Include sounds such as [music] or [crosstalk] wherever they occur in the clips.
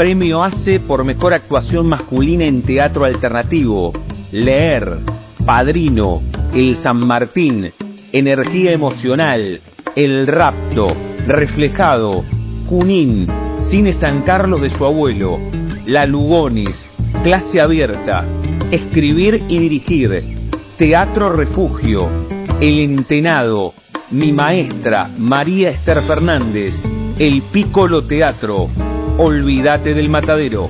Premio ACE por Mejor Actuación Masculina en Teatro Alternativo, Leer, Padrino, El San Martín, Energía Emocional, El Rapto, Reflejado, Junín, Cine San Carlos de su abuelo, La Lugonis, Clase Abierta, Escribir y Dirigir, Teatro Refugio, El Entenado, Mi Maestra, María Esther Fernández, El Piccolo Teatro, Olvídate del Matadero.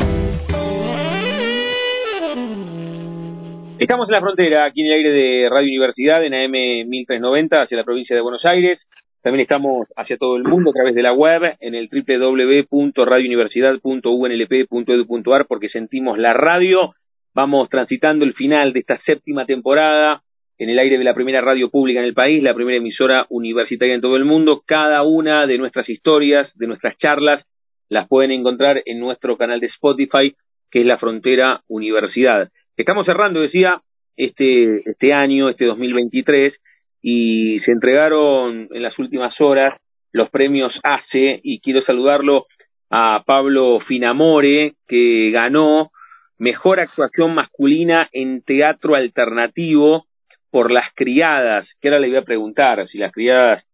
Estamos en la frontera, aquí en el aire de Radio Universidad, en AM 1390, hacia la provincia de Buenos Aires. También estamos hacia todo el mundo a través de la web, en el www.radiouniversidad.unlp.edu.ar, porque sentimos la radio. Vamos transitando el final de esta séptima temporada en el aire de la primera radio pública en el país, la primera emisora universitaria en todo el mundo. Cada una de nuestras historias, de nuestras charlas, las pueden encontrar en nuestro canal de Spotify, que es La Frontera Universidad. Estamos cerrando, decía, este, este año, este 2023, y se entregaron en las últimas horas los premios ACE, y quiero saludarlo a Pablo Finamore, que ganó Mejor Actuación Masculina en Teatro Alternativo por Las Criadas, que ahora le voy a preguntar si Las Criadas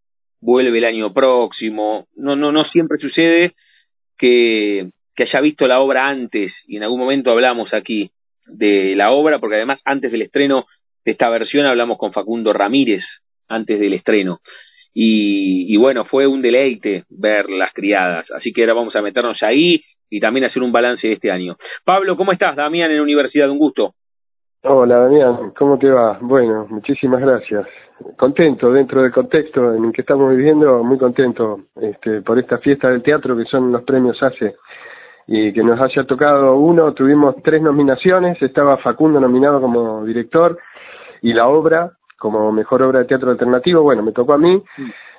vuelve el año próximo. No, no, no siempre sucede, que, que haya visto la obra antes, y en algún momento hablamos aquí de la obra, porque además antes del estreno de esta versión hablamos con Facundo Ramírez, antes del estreno. Y, y bueno, fue un deleite ver las criadas, así que ahora vamos a meternos ahí y también hacer un balance de este año. Pablo, ¿cómo estás? Damián en Universidad, un gusto. Hola Damián, ¿cómo te va? Bueno, muchísimas gracias. Contento dentro del contexto en el que estamos viviendo, muy contento este, por esta fiesta del teatro que son los premios ACE y que nos haya tocado uno, tuvimos tres nominaciones, estaba Facundo nominado como director y la obra como mejor obra de teatro alternativo, bueno, me tocó a mí,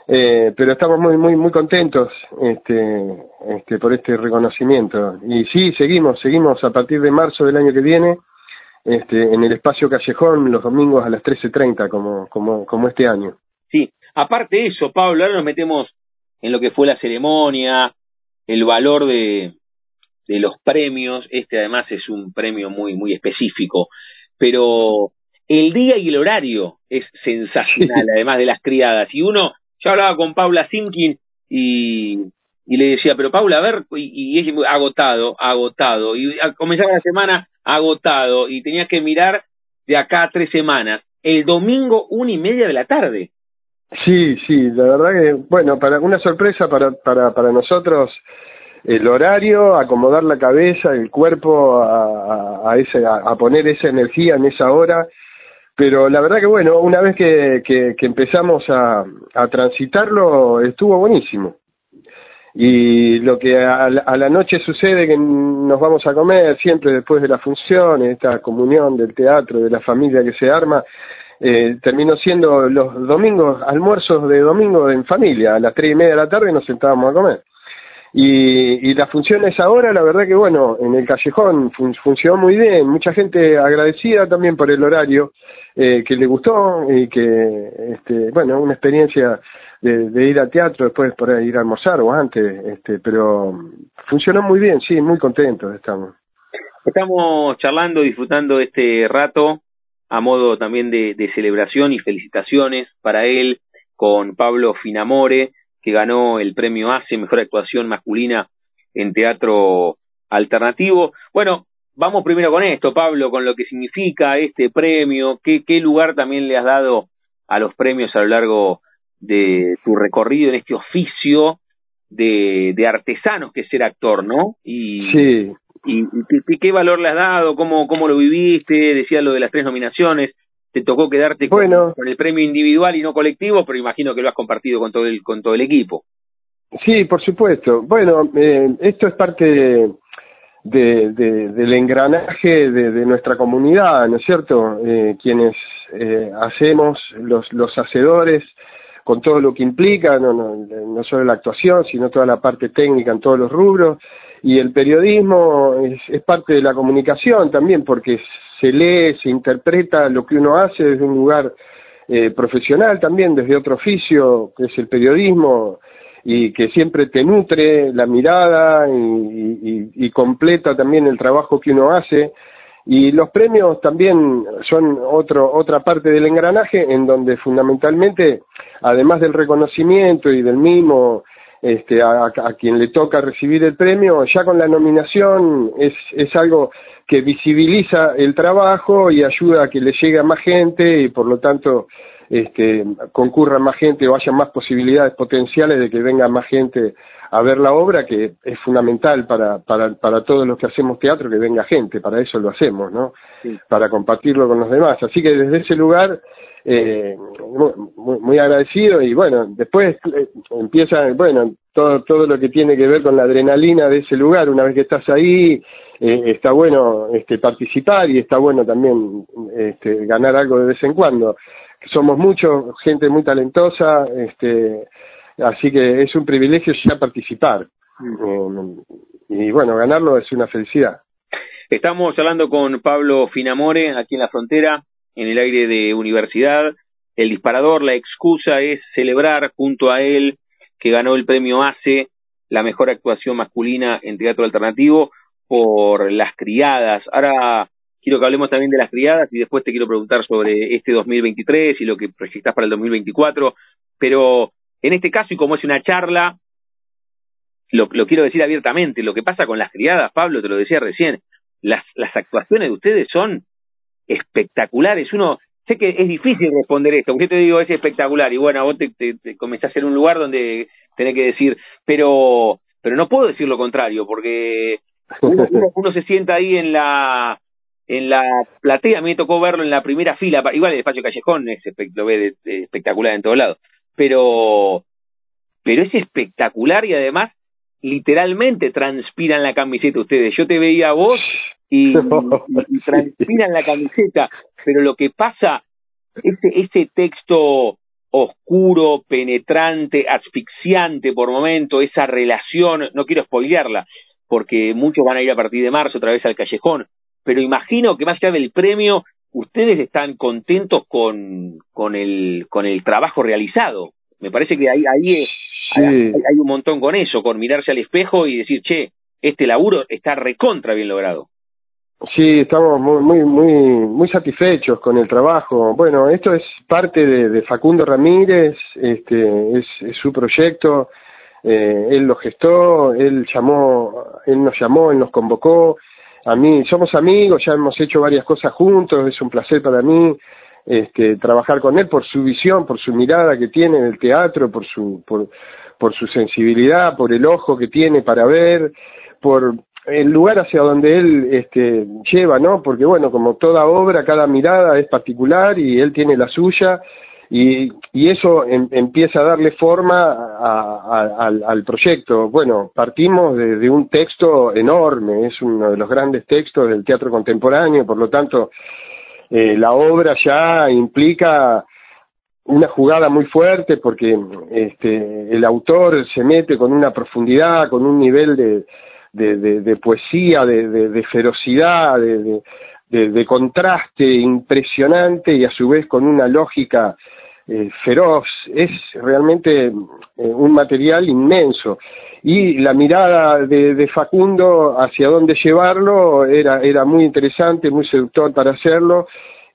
eh, pero estamos muy muy muy contentos este, este por este reconocimiento. Y sí seguimos seguimos a partir de marzo del año que viene este, en el espacio Callejón los domingos a las 13.30 como, como, como este año. Sí, aparte de eso, Pablo, ahora nos metemos en lo que fue la ceremonia, el valor de, de los premios, este además es un premio muy, muy específico, pero el día y el horario es sensacional, [laughs] además de las criadas, y uno, yo hablaba con Paula Simkin y, y le decía, pero Paula, a ver, y, y es agotado, agotado, y comenzaba la semana, agotado y tenía que mirar de acá a tres semanas. El domingo, una y media de la tarde. Sí, sí, la verdad que, bueno, para una sorpresa para, para, para nosotros, el horario, acomodar la cabeza, el cuerpo a, a, ese, a, poner esa energía en esa hora. Pero la verdad que, bueno, una vez que, que, que empezamos a, a transitarlo, estuvo buenísimo y lo que a la, noche sucede que nos vamos a comer siempre después de la función, esta comunión del teatro, de la familia que se arma, eh, terminó siendo los domingos, almuerzos de domingo en familia, a las tres y media de la tarde nos sentábamos a comer. Y, y la función es ahora, la verdad que bueno, en el callejón funcionó muy bien, mucha gente agradecida también por el horario, eh, que le gustó y que, este, bueno, una experiencia de, ir al teatro, después por ir a almorzar o antes, este, pero funcionó muy bien, sí, muy contentos estamos. Estamos charlando, disfrutando este rato a modo también de, de celebración y felicitaciones para él con Pablo Finamore, que ganó el premio ACE, Mejor Actuación Masculina en Teatro Alternativo. Bueno, vamos primero con esto, Pablo, con lo que significa este premio, qué, qué lugar también le has dado a los premios a lo largo de tu recorrido en este oficio de, de artesanos que es ser actor, ¿no? Y, sí. Y, y, qué valor le has dado? ¿Cómo, ¿Cómo lo viviste? Decía lo de las tres nominaciones. Te tocó quedarte con, con, el premio individual y no colectivo, pero imagino que lo has compartido con todo el, con todo el equipo. Sí, por supuesto. Bueno, eh, esto es parte de, del engranaje de, nuestra comunidad, ¿no es cierto? Eh, quienes eh, hacemos los, los hacedores con todo lo que implica, no, no, no solo la actuación, sino toda la parte técnica en todos los rubros, y el periodismo es, parte de la comunicación también, porque se lee, se interpreta lo que uno hace desde un lugar eh, profesional también, desde otro oficio, que es el periodismo, y que siempre te nutre la mirada y, completa también el trabajo que uno hace. Y los premios también son otro, otra parte del engranaje en donde fundamentalmente, además del reconocimiento y del mimo este, a, a, quien le toca recibir el premio, ya con la nominación es, es algo que visibiliza el trabajo y ayuda a que le llegue a más gente y por lo tanto este, concurra más gente o haya más posibilidades potenciales de que venga más gente a ver la obra, que es fundamental para, para, para todos los que hacemos teatro, que venga gente, para eso lo hacemos, ¿no? Para compartirlo con los demás. Así que desde ese lugar, eh, muy, muy, agradecido y bueno, después eh, empieza, bueno, todo, todo lo que tiene que ver con la adrenalina de ese lugar, una vez que estás ahí, eh, está bueno este, participar y está bueno también este, ganar algo de vez en cuando somos muchos, gente muy talentosa, este, así que es un privilegio ya participar. Eh, y bueno, ganarlo es una felicidad. Estamos hablando con Pablo Finamore aquí en la frontera, en el aire de universidad. El disparador, la excusa es celebrar junto a él que ganó el premio ACE, la mejor actuación masculina en teatro alternativo, por Las Criadas. Ahora quiero que hablemos también de las criadas y después te quiero preguntar sobre este 2023 y lo que proyectás para el 2024, pero en este caso, y como es una charla, lo, lo quiero decir abiertamente, lo que pasa con las criadas, Pablo, te lo decía recién, las, las actuaciones de ustedes son espectaculares. Uno, sé que es difícil responder esto, porque yo te digo es espectacular, y bueno, vos te, te, comenzás en un lugar donde tenés que decir, pero, pero no puedo decir lo contrario, porque uno, [laughs] uno se sienta ahí en la en la platea, a mí me tocó verlo en la primera fila, igual el espacio Callejón es lo ve espectacular en todos lados, pero, pero es espectacular y además literalmente transpiran la camiseta ustedes. Yo te veía a vos y, [laughs] transpiran la camiseta, pero lo que pasa, ese, ese texto oscuro, penetrante, asfixiante por momento, esa relación, no quiero spoilearla, porque muchos van a ir a partir de marzo otra vez al callejón, pero imagino que más allá del premio, ustedes están contentos con, con, el, con el trabajo realizado. Me parece que ahí, ahí hay, un montón con eso, con mirarse al espejo y decir, che, este laburo está recontra bien logrado. Sí, estamos muy, muy, muy, muy satisfechos con el trabajo. Bueno, esto es parte de, Facundo Ramírez, este, es, es su proyecto, eh, él lo gestó, él llamó, él nos llamó, él nos convocó, a mí somos amigos, ya hemos hecho varias cosas juntos, es un placer para mí este, trabajar con él por su visión, por su mirada que tiene en el teatro, por su, por, por su sensibilidad, por el ojo que tiene para ver, por el lugar hacia donde él este, lleva, ¿no? Porque bueno, como toda obra, cada mirada es particular y él tiene la suya y, y eso em, empieza a darle forma al, proyecto. Bueno, partimos de, un texto enorme, es uno de los grandes textos del teatro contemporáneo, por lo tanto, eh, la obra ya implica una jugada muy fuerte porque este, el autor se mete con una profundidad, con un nivel de, de, de poesía, de, ferocidad, de, de, contraste impresionante y a su vez con una lógica eh, feroz, es realmente eh, un material inmenso. Y la mirada de, Facundo hacia dónde llevarlo era, era muy interesante, muy seductor para hacerlo,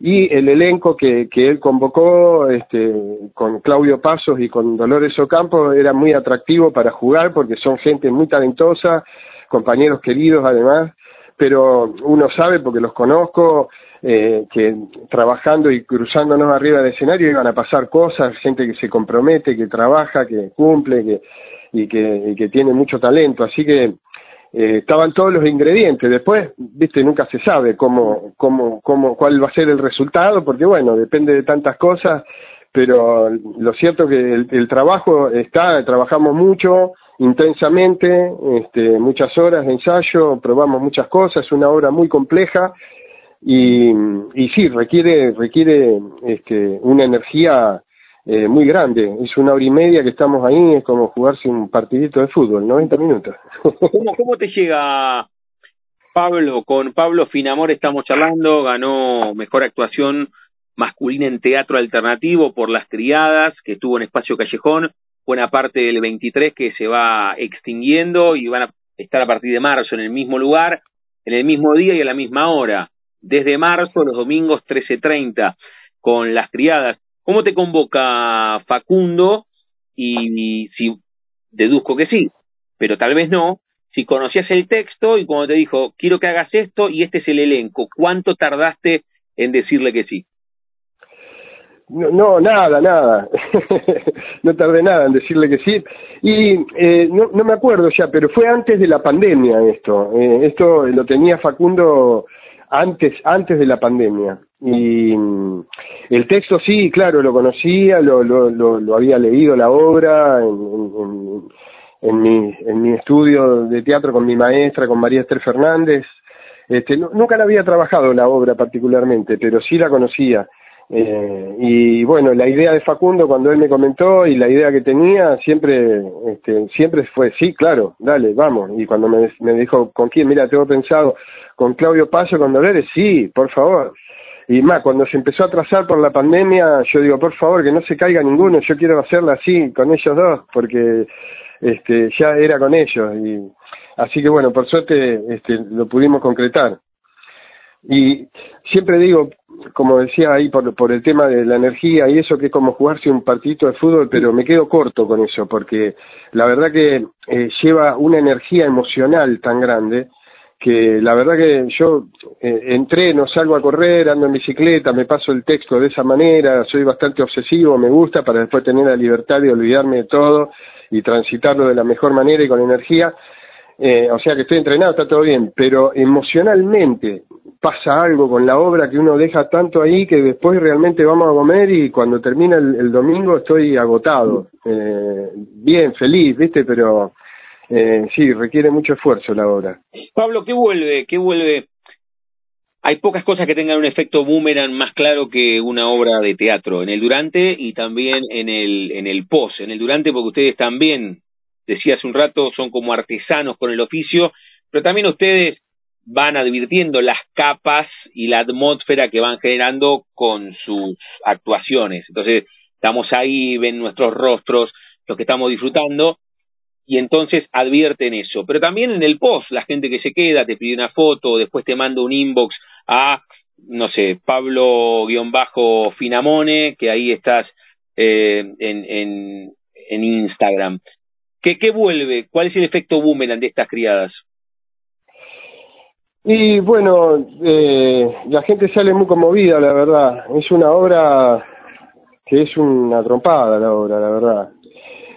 y el elenco que, que él convocó este, con Claudio Pasos y con Dolores Ocampo era muy atractivo para jugar porque son gente muy talentosa, compañeros queridos además, pero uno sabe porque los conozco, eh, que trabajando y cruzándonos arriba del escenario iban a pasar cosas, gente que se compromete, que trabaja, que cumple que, y, que, que tiene mucho talento. Así que eh, estaban todos los ingredientes. Después, viste, nunca se sabe cómo, cómo, cómo, cuál va a ser el resultado, porque bueno, depende de tantas cosas, pero lo cierto que el, el trabajo está, trabajamos mucho, intensamente, este, muchas horas de ensayo, probamos muchas cosas, es una obra muy compleja y, y sí, requiere, requiere este, una energía eh, muy grande. Es una hora y media que estamos ahí, es como jugarse un partidito de fútbol, 90 minutos. ¿Cómo, cómo te llega, Pablo? Con Pablo Finamor estamos charlando, ganó mejor actuación masculina en teatro alternativo por Las Criadas, que estuvo en Espacio Callejón, buena parte del 23 que se va extinguiendo y van a estar a partir de marzo en el mismo lugar, en el mismo día y a la misma hora. Desde marzo, los domingos 13.30, con Las Criadas. ¿Cómo te convoca Facundo? Y, si deduzco que sí, pero tal vez no, si conocías el texto y cuando te dijo, quiero que hagas esto y este es el elenco, ¿cuánto tardaste en decirle que sí? No, nada, nada. [laughs] no tardé nada en decirle que sí. Y eh, no, no me acuerdo ya, pero fue antes de la pandemia esto. Eh, esto lo tenía Facundo antes, antes de la pandemia. Y mm, el texto sí, claro, lo conocía, lo, lo, lo, había leído la obra en, en, en, mi, en mi estudio de teatro con mi maestra, con María Esther Fernández. Este, nunca la había trabajado la obra particularmente, pero sí la conocía. Eh, y bueno, la idea de Facundo cuando él me comentó y la idea que tenía siempre, este, siempre fue sí, claro, dale, vamos. Y cuando me, me dijo con quién, mira, tengo pensado con Claudio Paso, con Dolores, sí, por favor. Y más, cuando se empezó a trazar por la pandemia, yo digo, por favor, que no se caiga ninguno, yo quiero hacerla así, con ellos dos, porque este, ya era con ellos. Y, así que bueno, por suerte este, lo pudimos concretar. Y siempre digo, como decía ahí, por, por el tema de la energía y eso, que es como jugarse un partidito de fútbol, pero me quedo corto con eso, porque la verdad que eh, lleva una energía emocional tan grande que la verdad que yo eh, entreno, salgo a correr, ando en bicicleta, me paso el texto de esa manera, soy bastante obsesivo, me gusta para después tener la libertad de olvidarme de todo y transitarlo de la mejor manera y con energía. Eh, o sea que estoy entrenado, está todo bien, pero emocionalmente pasa algo con la obra que uno deja tanto ahí que después realmente vamos a comer y cuando termina el, domingo estoy agotado, eh, bien, feliz, ¿viste? Pero eh, sí, requiere mucho esfuerzo la obra. Pablo, ¿qué vuelve? ¿Qué vuelve? Hay pocas cosas que tengan un efecto boomerang más claro que una obra de teatro, en el durante y también en el, en el post. En el durante porque ustedes también, decía hace un rato, son como artesanos con el oficio, pero también ustedes van advirtiendo las capas y la atmósfera que van generando con sus actuaciones. Entonces, estamos ahí, ven nuestros rostros, los que estamos disfrutando, y entonces advierten eso. Pero también en el post, la gente que se queda, te pide una foto, después te manda un inbox a, no sé, Pablo-Finamone, que ahí estás eh, en, Instagram. ¿Qué, ¿Qué vuelve? ¿Cuál es el efecto boomerang de estas criadas? Y bueno, eh, la gente sale muy conmovida, la verdad. Es una obra que es una trompada, la obra, la verdad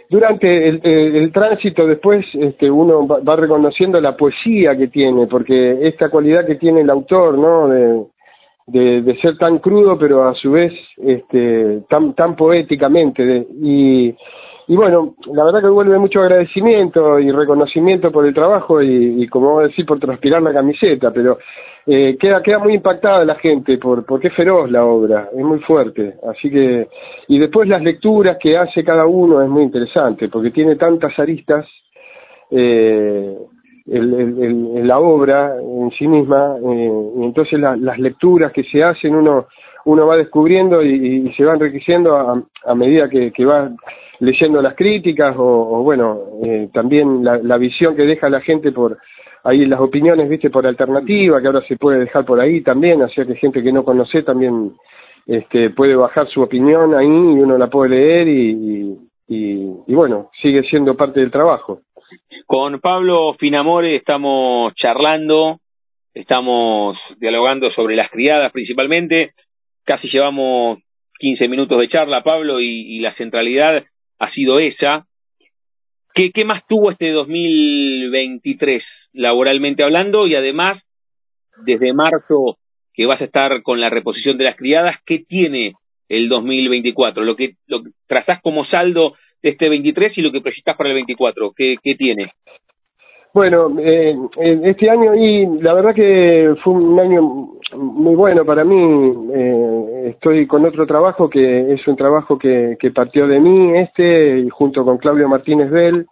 durante el, el, tránsito después este, uno va, reconociendo la poesía que tiene, porque esta cualidad que tiene el autor, ¿no? De, de, de ser tan crudo, pero a su vez este, tan, tan poéticamente. y, y bueno, la verdad que vuelve mucho agradecimiento y reconocimiento por el trabajo y, y como vos decís, por transpirar la camiseta, pero eh, queda, queda muy impactada la gente por, porque es feroz la obra, es muy fuerte. Así que, y después las lecturas que hace cada uno es muy interesante, porque tiene tantas aristas, eh, el, la obra en sí misma, eh, y entonces las lecturas que se hacen uno, uno va descubriendo y, se va enriqueciendo a, a medida que, que va leyendo las críticas o, bueno, eh, también la, la visión que deja la gente por, ahí las opiniones, viste, por alternativa, que ahora se puede dejar por ahí también, así que gente que no conoce también este, puede bajar su opinión ahí y uno la puede leer y, y, y, bueno, sigue siendo parte del trabajo. Con Pablo Finamore estamos charlando, estamos dialogando sobre las criadas principalmente, casi llevamos 15 minutos de charla, Pablo, y, y la centralidad ha sido esa. ¿Qué, ¿Qué más tuvo este 2023? laboralmente hablando y además desde marzo que vas a estar con la reposición de las criadas, ¿qué tiene el 2024? Lo que, lo trazás como saldo de este 23 y lo que proyectás para el 24? ¿Qué, qué tiene? Bueno, eh, este año y la verdad que fue un año muy bueno para mí. Eh, estoy con otro trabajo que es un trabajo que, que partió de mí, este, y junto con Claudio Martínez Bell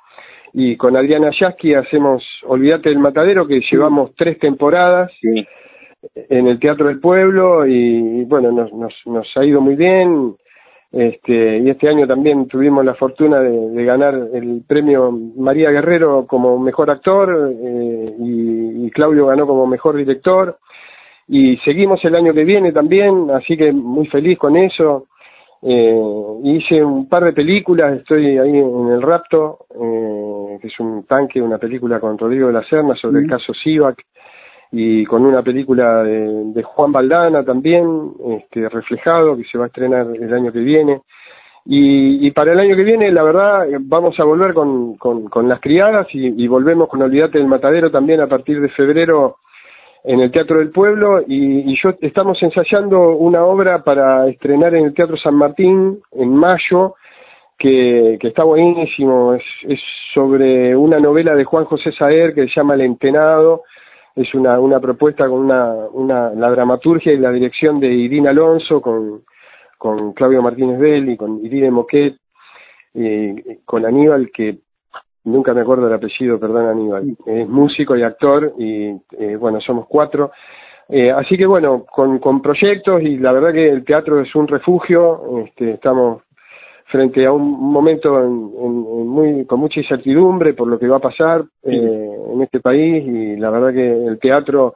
y con Adriana Yasky hacemos Olvídate del Matadero, que llevamos tres temporadas en el Teatro del Pueblo y, bueno, nos, nos, nos ha ido muy bien. Este, y este año también tuvimos la fortuna de, ganar el premio María Guerrero como mejor actor eh, y, Claudio ganó como mejor director. Y seguimos el año que viene también, así que muy feliz con eso. Eh, hice un par de películas, estoy ahí en El Rapto, eh, que es un tanque, una película con Rodrigo de la Serna sobre el caso Sivac y con una película de, Juan Baldana también, este, reflejado, que se va a estrenar el año que viene. Y, para el año que viene, la verdad, vamos a volver con, con, las criadas y, volvemos con Olvídate del Matadero también a partir de febrero en el Teatro del Pueblo y, y, yo estamos ensayando una obra para estrenar en el Teatro San Martín en mayo que, que está buenísimo, es, es sobre una novela de Juan José Saer que se llama El Entenado, es una, una propuesta con una, una, la dramaturgia y la dirección de Irina Alonso, con, con Claudio Martínez Belli, con Irina Moquet, eh, con Aníbal, que nunca me acuerdo del apellido, perdón Aníbal, es músico y actor, y eh, bueno, somos cuatro. Eh, así que bueno, con, con proyectos y la verdad que el teatro es un refugio, este, estamos frente a un momento en, muy, con mucha incertidumbre por lo que va a pasar eh, en este país y la verdad que el teatro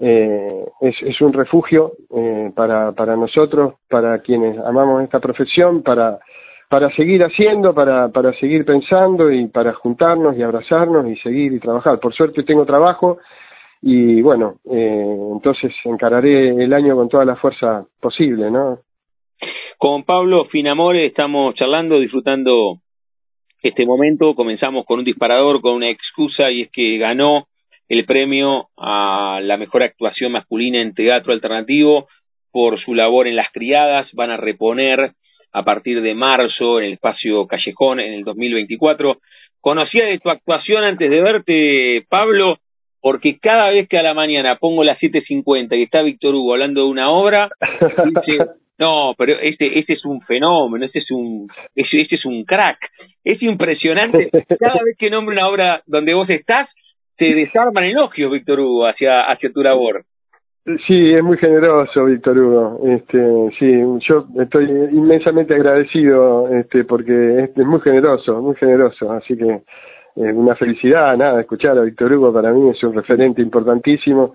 eh, es, es, un refugio eh, para, para nosotros, para quienes amamos esta profesión, para, para seguir haciendo, para, para seguir pensando y para juntarnos y abrazarnos y seguir y trabajar. Por suerte tengo trabajo y bueno, eh, entonces encararé el año con toda la fuerza posible, ¿no? Con Pablo Finamore estamos charlando, disfrutando este momento. Comenzamos con un disparador, con una excusa, y es que ganó el premio a la mejor actuación masculina en teatro alternativo por su labor en Las Criadas. Van a reponer a partir de marzo en el espacio Callejón en el 2024. Conocía de tu actuación antes de verte, Pablo, porque cada vez que a la mañana pongo las 7.50 y está Víctor Hugo hablando de una obra, dice, [laughs] no, pero este, este es un fenómeno, este es un, este, este es un crack. Es impresionante. [laughs] Cada vez que nombro una obra donde vos estás, se desarman elogios, Víctor Hugo, hacia, hacia tu labor. Sí, es muy generoso, Víctor Hugo. Este, sí, yo estoy inmensamente agradecido, este, porque es, muy generoso, muy generoso. Así que eh, una felicidad, nada, escuchar a Víctor Hugo para mí es un referente importantísimo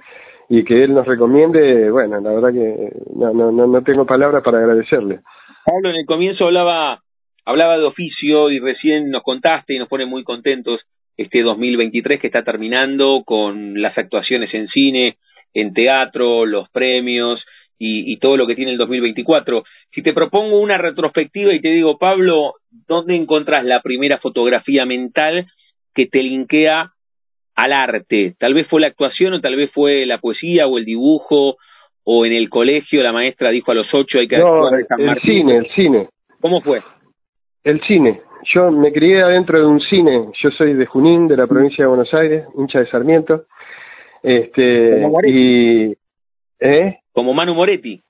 y que él nos recomiende, bueno, la verdad que no, no, no tengo palabras para agradecerle. Pablo, en el comienzo hablaba, hablaba de oficio y recién nos contaste y nos pone muy contentos este 2023 que está terminando con las actuaciones en cine, en teatro, los premios y, y todo lo que tiene el 2024. Si te propongo una retrospectiva y te digo, Pablo, ¿dónde encontrás la primera fotografía mental que te linkea al arte. Tal vez fue la actuación o tal vez fue la poesía o el dibujo o en el colegio la maestra dijo a los ocho hay que no, el cine, el cine. ¿Cómo fue? El cine. Yo me crié adentro de un cine. Yo soy de Junín, de la provincia de Buenos Aires, hincha de Sarmiento. Este y ¿eh? Como Manu Moretti.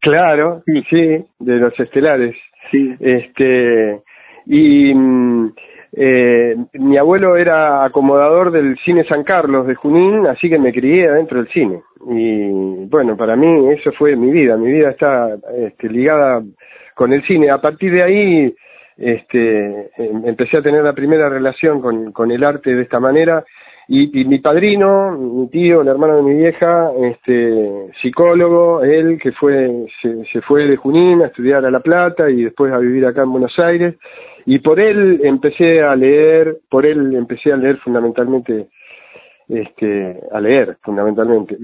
Claro, sí, de los estelares. Sí. Este y mm, eh, mi abuelo era acomodador del cine San Carlos de Junín, así que me crié adentro del cine. Y bueno, para mí eso fue mi vida. Mi vida está este, ligada con el cine. A partir de ahí este, em, empecé a tener la primera relación con, con el arte de esta manera. Y, y, mi padrino, mi tío, el hermano de mi vieja, este, psicólogo, él que fue, se, fue de Junín a estudiar a La Plata y después a vivir acá en Buenos Aires. Y por él empecé a leer, por él empecé a leer fundamentalmente, este, a leer fundamentalmente,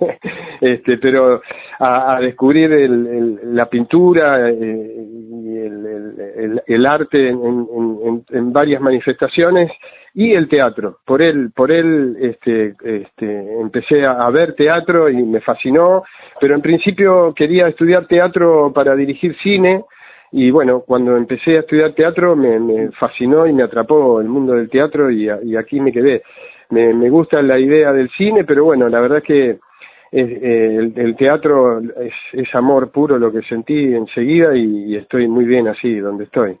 [laughs] este, pero a, descubrir el, la pintura eh, y el, el, arte en, en, varias manifestaciones y el teatro. Por él, por él, este, este, empecé a, ver teatro y me fascinó, pero en principio quería estudiar teatro para dirigir cine y bueno, cuando empecé a estudiar teatro me, fascinó y me atrapó el mundo del teatro y, aquí me quedé. Me, me, gusta la idea del cine, pero bueno, la verdad es que eh, el, teatro es, amor puro lo que sentí enseguida y, estoy muy bien así donde estoy.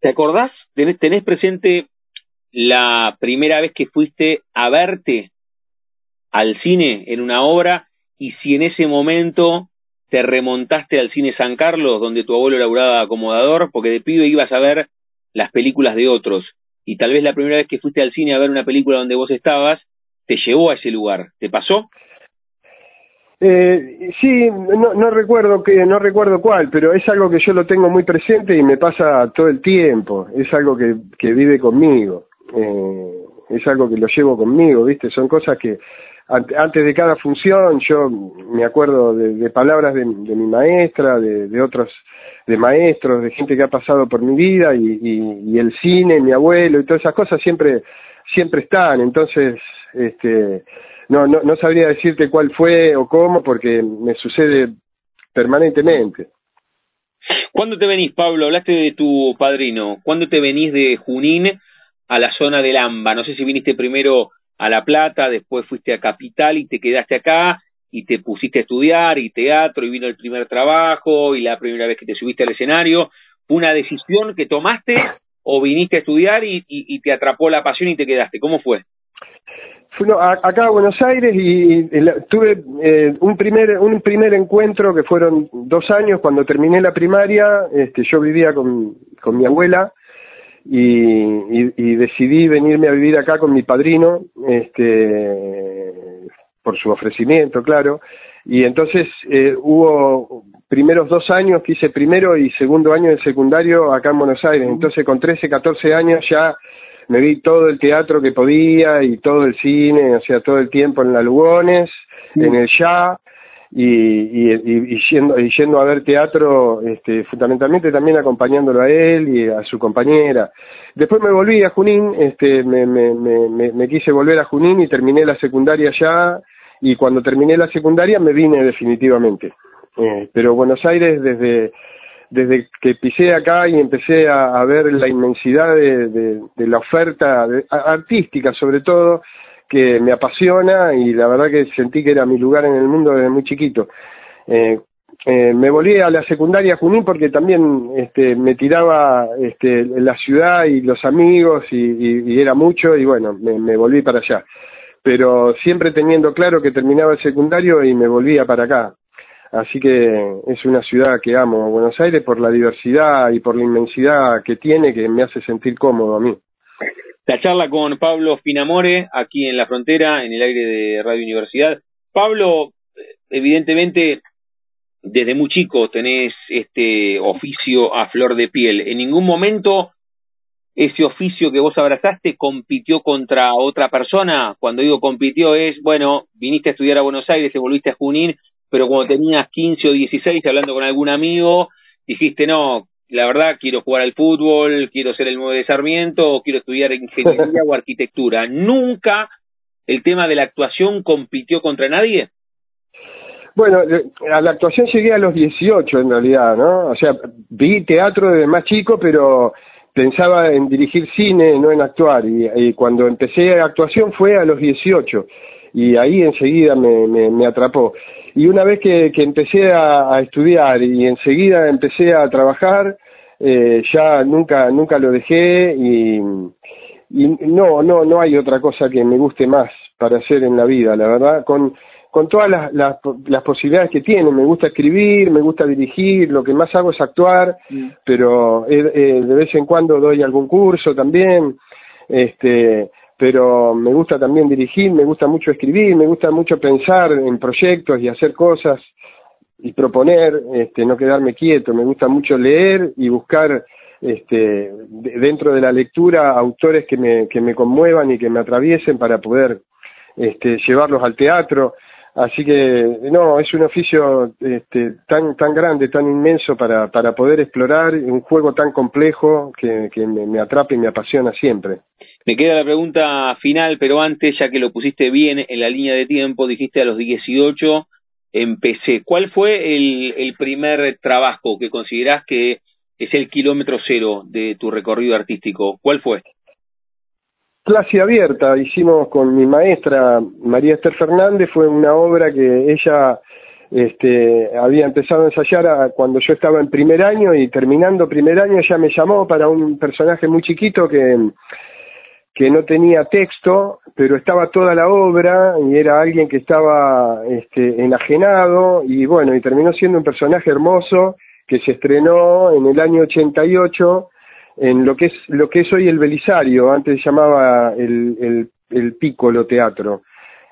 ¿Te acordás? ¿Tenés, ¿Tenés presente la primera vez que fuiste a verte al cine en una obra y si en ese momento te remontaste al cine San Carlos, donde tu abuelo laburaba acomodador, porque de pibe ibas a ver las películas de otros, y tal vez la primera vez que fuiste al cine a ver una película donde vos estabas, te llevó a ese lugar. ¿Te pasó? Eh, sí, no, no recuerdo que no recuerdo cuál, pero es algo que yo lo tengo muy presente y me pasa todo el tiempo. Es algo que, que vive conmigo. Eh, es algo que lo llevo conmigo, ¿viste? Son cosas que antes de cada función yo me acuerdo de, palabras de, mi maestra, de, otros, de maestros, de gente que ha pasado por mi vida y, el cine, mi abuelo y todas esas cosas siempre, siempre están. Entonces, este, no, no, no sabría decirte cuál fue o cómo porque me sucede permanentemente. ¿Cuándo te venís, Pablo? Hablaste de tu padrino. ¿Cuándo te venís de Junín a la zona del AMBA? No sé si viniste primero a La Plata, después fuiste a Capital y te quedaste acá y te pusiste a estudiar y teatro y vino el primer trabajo y la primera vez que te subiste al escenario. ¿Fue una decisión que tomaste o viniste a estudiar y, y, te atrapó la pasión y te quedaste? ¿Cómo fue? Fui acá a Buenos Aires y, tuve eh, un primer un primer encuentro que fueron dos años cuando terminé la primaria este yo vivía con, con mi abuela y, y, decidí venirme a vivir acá con mi padrino, este, por su ofrecimiento, claro. Y entonces eh, hubo primeros dos años que hice primero y segundo año de secundario acá en Buenos Aires. Entonces con 13, 14 años ya me vi todo el teatro que podía y todo el cine, o sea, todo el tiempo en la Lugones, en el Ya, y, y, y, yendo, y yendo a ver teatro, este, fundamentalmente también acompañándolo a él y a su compañera. Después me volví a Junín, este, me, me, me, me quise volver a Junín y terminé la secundaria allá, y cuando terminé la secundaria me vine definitivamente. Eh, pero Buenos Aires desde desde que pisé acá y empecé a, ver la inmensidad de, de, de la oferta artística sobre todo que me apasiona y la verdad que sentí que era mi lugar en el mundo desde muy chiquito. Eh, eh, me volví a la secundaria Junín porque también este, me tiraba este, la ciudad y los amigos y, era mucho y bueno, me, volví para allá. Pero siempre teniendo claro que terminaba el secundario y me volvía para acá. Así que es una ciudad que amo, Buenos Aires, por la diversidad y por la inmensidad que tiene que me hace sentir cómodo a mí. La charla con Pablo Finamore, aquí en la frontera, en el aire de Radio Universidad. Pablo, evidentemente, desde muy chico tenés este oficio a flor de piel. En ningún momento ese oficio que vos abrazaste compitió contra otra persona. Cuando digo compitió es, bueno, viniste a estudiar a Buenos Aires, te volviste a Junín, pero cuando tenías 15 o 16 hablando con algún amigo, dijiste, no, la verdad quiero jugar al fútbol, quiero ser el nuevo de Sarmiento, o quiero estudiar ingeniería [laughs] o arquitectura. Nunca el tema de la actuación compitió contra nadie. Bueno, a la actuación llegué a los 18 en realidad, ¿no? O sea, vi teatro desde más chico, pero pensaba en dirigir cine, no en actuar. Y, cuando empecé a actuación fue a los 18 y ahí enseguida me, me, atrapó. Y una vez que, que empecé a, estudiar y enseguida empecé a trabajar, eh, ya nunca nunca lo dejé y, y no no no hay otra cosa que me guste más para hacer en la vida, la verdad, con con todas las, las, las, posibilidades que tiene. Me gusta escribir, me gusta dirigir, lo que más hago es actuar, mm. pero eh, eh, de vez en cuando doy algún curso también. Este, pero me gusta también dirigir, me gusta mucho escribir, me gusta mucho pensar en proyectos y hacer cosas y proponer, este, no quedarme quieto, me gusta mucho leer y buscar este, dentro de la lectura autores que me, que me conmuevan y que me atraviesen para poder este, llevarlos al teatro. Así que no, es un oficio este, tan tan grande, tan inmenso para, para poder explorar un juego tan complejo que, que me, me atrapa y me apasiona siempre. Me queda la pregunta final, pero antes, ya que lo pusiste bien en la línea de tiempo, dijiste a los 18 empecé. ¿Cuál fue el, el primer trabajo que considerás que es el kilómetro cero de tu recorrido artístico? ¿Cuál fue? Clase abierta, hicimos con mi maestra María Esther Fernández, fue una obra que ella este, había empezado a ensayar cuando yo estaba en primer año y terminando primer año ella me llamó para un personaje muy chiquito que, que no tenía texto, pero estaba toda la obra y era alguien que estaba este, enajenado y bueno, y terminó siendo un personaje hermoso que se estrenó en el año 88 en lo que es lo que es hoy el Belisario, antes se llamaba el, el, el Piccolo Teatro,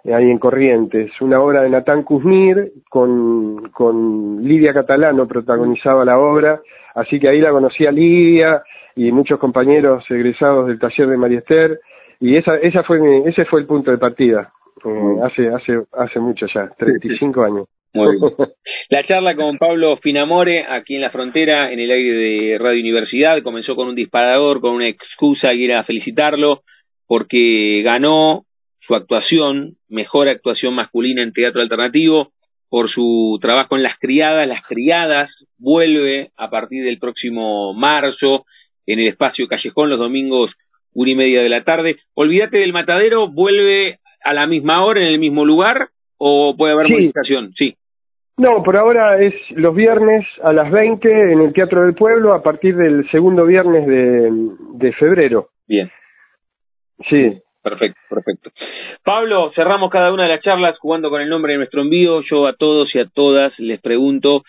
ahí en Corrientes, una obra de Natán Kuzmir con, con Lidia Catalano protagonizaba la obra, así que ahí la conocí a Lidia y muchos compañeros egresados del taller de María Esther, y esa, esa fue ese fue el punto de partida, eh, hace, hace, hace mucho ya, 35 años. Muy bien. [laughs] La charla con Pablo Finamore, aquí en la frontera, en el aire de Radio Universidad, comenzó con un disparador, con una excusa y era felicitarlo, porque ganó su actuación, mejor actuación masculina en teatro alternativo, por su trabajo en Las Criadas. Las Criadas vuelve a partir del próximo marzo en el espacio Callejón, los domingos una y media de la tarde. Olvídate del matadero, vuelve a la misma hora, en el mismo lugar, o puede haber modificación, sí. No, por ahora es los viernes a las 20 en el Teatro del Pueblo a partir del segundo viernes de, de febrero. Bien. Sí. Perfecto, perfecto. Pablo, cerramos cada una de las charlas jugando con el nombre de nuestro envío. Yo a todos y a todas les pregunto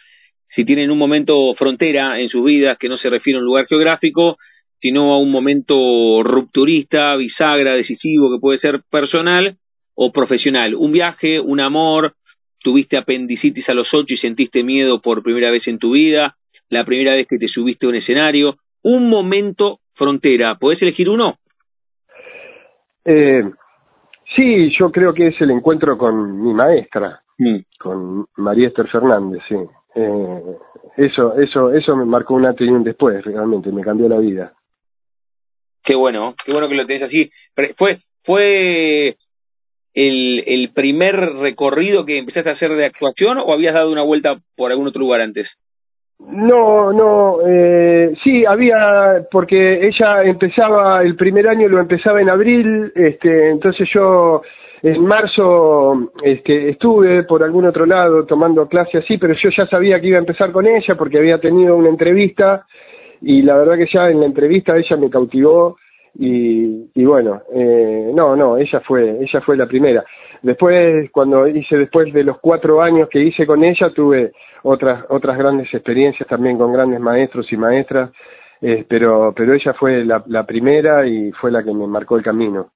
si tienen un momento frontera en sus vidas que no se refiere a un lugar geográfico, sino a un momento rupturista, bisagra, decisivo, que puede ser personal o profesional. Un viaje, un amor, tuviste apendicitis a los ocho y sentiste miedo por primera vez en tu vida, la primera vez que te subiste a un escenario, un momento frontera, ¿podés elegir uno? Eh, sí, yo creo que es el encuentro con mi maestra, mm. con María Esther Fernández, sí. Eh, eso, eso, eso me marcó un antes y un después, realmente, me cambió la vida. Qué bueno, qué bueno que lo tenés así. Fue, fue el, el primer recorrido que empezaste a hacer de actuación o habías dado una vuelta por algún otro lugar antes? No, no, eh, sí, había, porque ella empezaba, el primer año lo empezaba en abril, este, entonces yo en marzo este, estuve por algún otro lado tomando clase así, pero yo ya sabía que iba a empezar con ella porque había tenido una entrevista y la verdad que ya en la entrevista ella me cautivó y, y bueno, eh, no, no, ella fue, ella fue la primera. Después, cuando hice después de los cuatro años que hice con ella, tuve otras otras grandes experiencias también con grandes maestros y maestras, eh, pero pero ella fue la, la primera y fue la que me marcó el camino.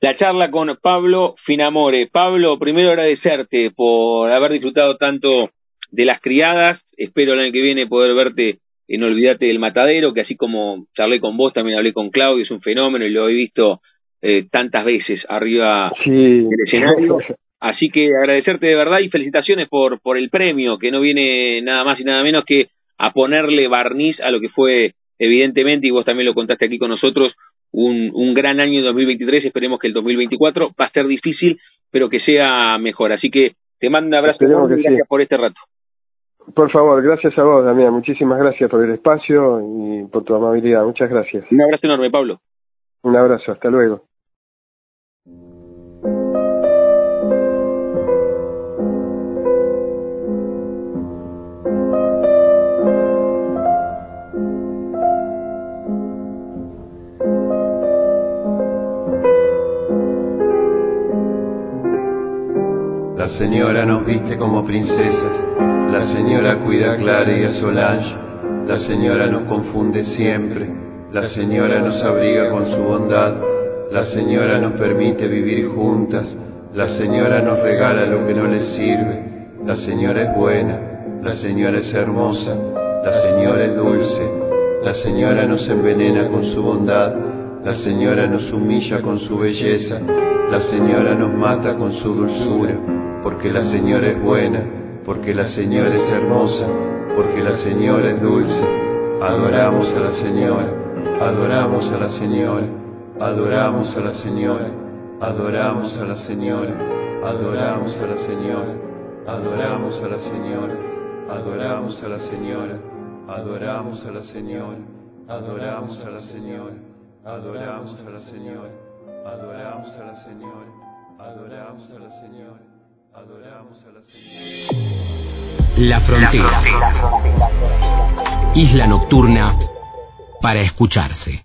La charla con Pablo Finamore. Pablo, primero agradecerte por haber disfrutado tanto de las criadas. Espero el año que viene poder verte en Olvídate del Matadero, que así como charlé con vos, también hablé con Claudio, es un fenómeno y lo he visto eh, tantas veces arriba del escenario. Así que agradecerte de verdad y felicitaciones por, por el premio, que no viene nada más y nada menos que a ponerle barniz a lo que fue, evidentemente, y vos también lo contaste aquí con nosotros, un, un gran año en 2023. Esperemos que el 2024 va a ser difícil, pero que sea mejor. Así que te mando un abrazo y gracias por este rato. Por favor, gracias a vos, Damián. Muchísimas gracias por el espacio y por tu amabilidad. Muchas gracias. Un abrazo enorme, Pablo. Un abrazo, hasta luego. La señora nos viste como princesas la señora cuida a Clara y a Solange, la señora nos confunde siempre, la señora nos abriga con su bondad, la señora nos permite vivir juntas, la señora nos regala lo que no le sirve, la señora es buena, la señora es hermosa, la señora es dulce, la señora nos envenena con su bondad, la señora nos humilla con su belleza, la señora nos mata con su dulzura, porque la señora es buena, porque la Señora es hermosa, porque la Señora es dulce. Adoramos a la Señora, adoramos a la Señora, adoramos a la Señora, adoramos a la Señora, adoramos a la Señora. adoramos a la Señora, adoramos a la Señora, adoramos a la Señora, adoramos a la Señora, adoramos a la Señora, adoramos a la Señora, adoramos a la Señora, adoramos a la Señora. La frontera. Isla nocturna para escucharse.